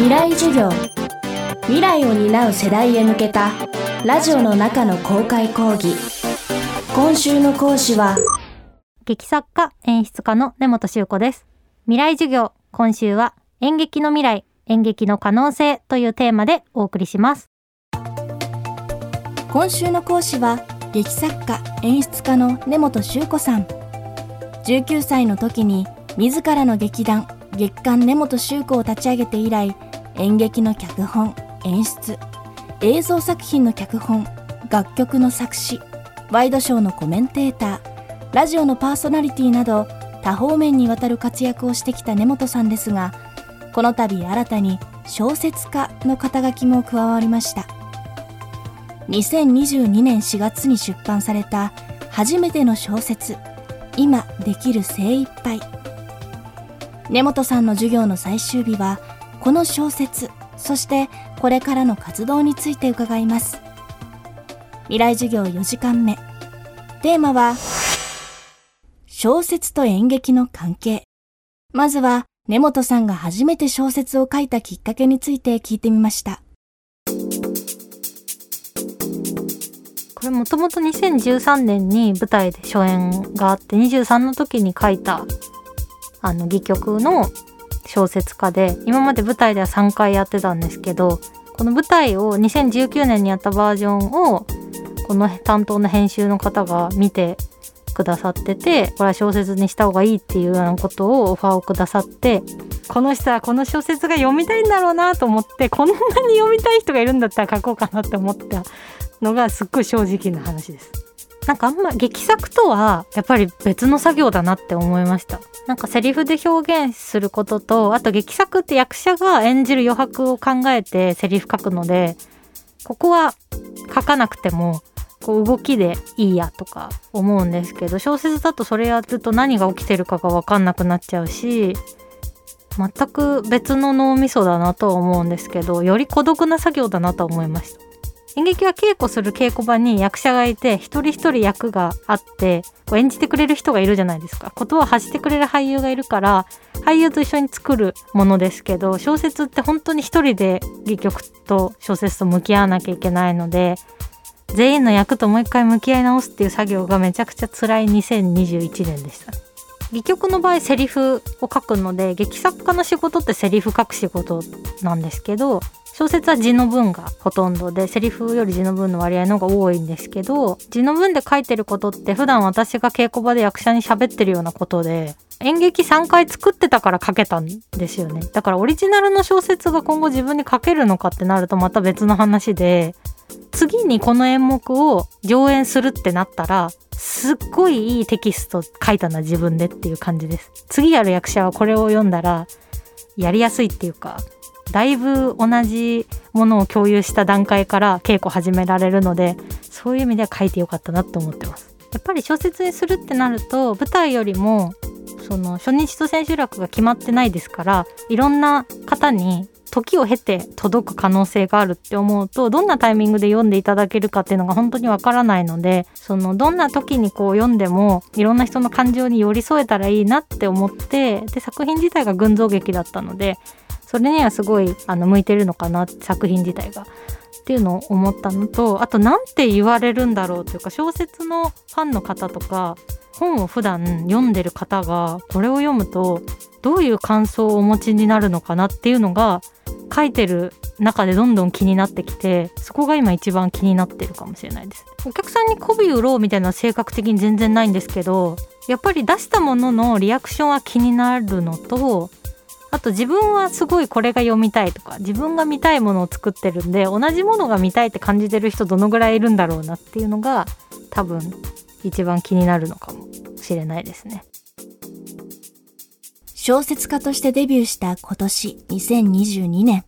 未来授業。未来を担う世代へ向けたラジオの中の公開講義。今週の講師は劇作家演出家の根本修子です。未来授業今週は演劇の未来演劇の可能性というテーマでお送りします。今週の講師は劇作家演出家の根本修子さん。19歳の時に自らの劇団月刊根本修子を立ち上げて以来演劇の脚本演出。映像作品の脚本楽曲の作詞。ワイドショーのコメンテーター。ラジオのパーソナリティなど多方面にわたる活躍をしてきた根本さんですがこの度新たに小説家の肩書きも加わりました。2022年4月に出版された初めての小説「今できる精一杯。根本さんの授業の最終日はこの小説そしてこれからの活動について伺います。未来授業4時間目。テーマは小説と演劇の関係。まずは根本さんが初めて小説を書いたきっかけについて聞いてみました。これもともと2013年に舞台で初演があって23の時に書いたあの戯曲の小説家で今まで舞台では3回やってたんですけどこの舞台を2019年にやったバージョンをこの担当の編集の方が見てくださっててこれは小説にした方がいいっていうようなことをオファーをくださってこの人はこの小説が読みたいんだろうなと思ってこんなに読みたい人がいるんだったら書こうかなって思ったのがすっごい正直な話です。なんかあんま劇作とはやっぱり別の作業だなって思いました。なんかセリフで表現することとあと劇作って役者が演じる余白を考えてセリフ書くのでここは書かなくてもこう動きでいいやとか思うんですけど小説だとそれやると何が起きてるかが分かんなくなっちゃうし全く別の脳みそだなとは思うんですけどより孤独な作業だなと思いました。演劇は稽古する稽古場に役者がいて一人一人役があってこう演じてくれる人がいるじゃないですか。言葉を発してくれる俳優がいるから俳優と一緒に作るものですけど小説って本当に一人で戯曲と小説と向き合わなきゃいけないので全員の役ともう一回向き合い直すっていう作業がめちゃくちゃ辛い2021年でした、戯曲の場合セリフを書くので劇作家の仕事ってセリフ書く仕事なんですけど小説は字の文がほとんどでセリフより字の文の割合の方が多いんですけど字の文で書いてることって普段私が稽古場で役者に喋ってるようなことで演劇3回作ってたから書けたんですよね。だからオリジナルの小説が今後自分に書けるのかってなるとまた別の話で次にこの演目を上演するってなったらすっごいいいテキスト書いたのは自分でっていう感じです。次やる役者はこれを読んだらやりやすいっていうかだいぶ同じものを共有した段階から稽古始められるのでそういう意味では書いてよかったなと思ってます。やっぱり小説にするってなると舞台よりもその初日と千秋楽が決まってないですからいろんな方に時を経て届く可能性があるって思うとどんなタイミングで読んでいただけるかっていうのが本当にわからないのでそのどんな時にこう読んでもいろんな人の感情に寄り添えたらいいなって思ってで作品自体が群像劇だったのでそれにはすごいあの向いてるのかな作品自体が。っていうのを思ったのとあと何て言われるんだろうというか小説のファンの方とか本を普段読んでる方がこれを読むとどういう感想をお持ちになるのかなっていうのが書いてる中でどんどん気になってきてそこが今一番気になってるかもしれないですお客さんに媚び売ろうみたいな性格的に全然ないんですけどやっぱり出したもののリアクションは気になるのとあと自分はすごいこれが読みたいとか自分が見たいものを作ってるんで同じものが見たいって感じてる人どのぐらいいるんだろうなっていうのが多分一番気になるのかもしれないですね。小説家としてデビューした今年2022年。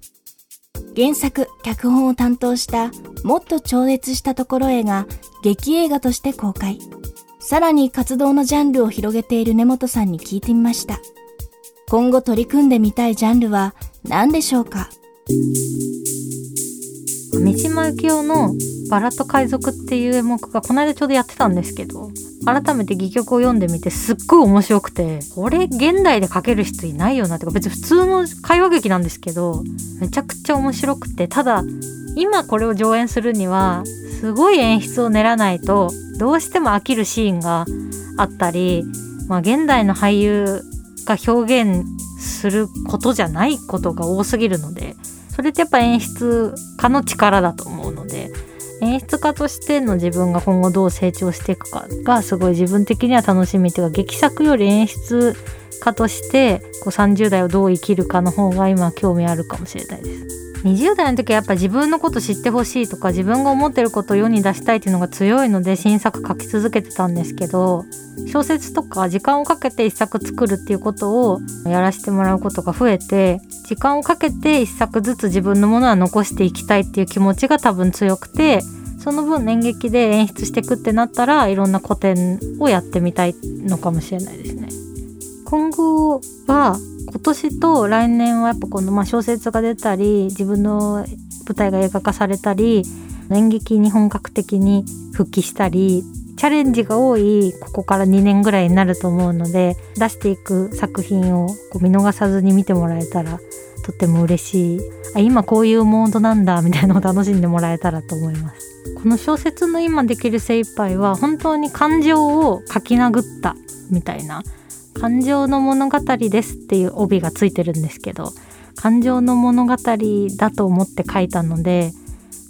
原作、脚本を担当したもっと超越したところへが劇映画として公開。さらに活動のジャンルを広げている根本さんに聞いてみました。今後取り組んでみたいジャンルは何でしょうか？三島由紀夫の「バラと海賊」っていう演目がこの間ちょうどやってたんですけど改めて戯曲を読んでみてすっごい面白くてこれ現代で書ける人いないよなってか別に普通の会話劇なんですけどめちゃくちゃ面白くてただ今これを上演するにはすごい演出を練らないとどうしても飽きるシーンがあったり、まあ、現代の俳優が表現することじゃないことが多すぎるのでそれってやっぱ演出家の力だと思うので演出家としての自分が今後どう成長していくかがすごい自分的には楽しみというか劇作より演出家としてこう30代をどう生きるかの方が今興味あるかもしれないです。20代の時はやっぱ自分のこと知ってほしいとか自分が思ってることを世に出したいっていうのが強いので新作書き続けてたんですけど小説とか時間をかけて一作作るっていうことをやらせてもらうことが増えて時間をかけて一作ずつ自分のものは残していきたいっていう気持ちが多分強くてその分演劇で演出していくってなったらいろんな古典をやってみたいのかもしれないですね。今後は今年と来年はやっぱこのまあ小説が出たり自分の舞台が映画化されたり演劇に本格的に復帰したりチャレンジが多いここから2年ぐらいになると思うので出していく作品をこう見逃さずに見てもらえたらとっても嬉しい。あ今こういうモードなんだみたいなのを楽しんでもらえたらと思います。この小説の今できる精一杯は本当に感情を書き殴ったみたいな感情の物語ですっていう帯がついてるんですけど感情の物語だと思って書いたので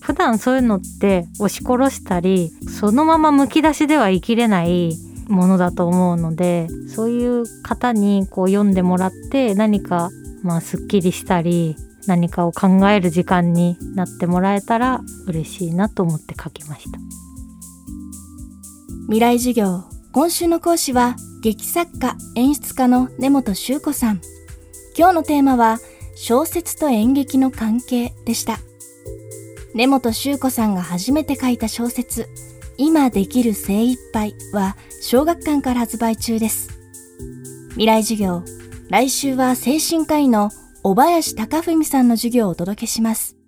普段そういうのって押し殺したりそのままむき出しでは生きれないものだと思うのでそういう方にこう読んでもらって何かまあすっきりしたり何かを考える時間になってもらえたら嬉しいなと思って書きました。未来授業。今週の講師は劇作家演出家の根本修子さん。今日のテーマは小説と演劇の関係でした。根本修子さんが初めて書いた小説今できる精一杯は小学館から発売中です。未来授業来週は精神科医の小林貴文さんの授業をお届けします。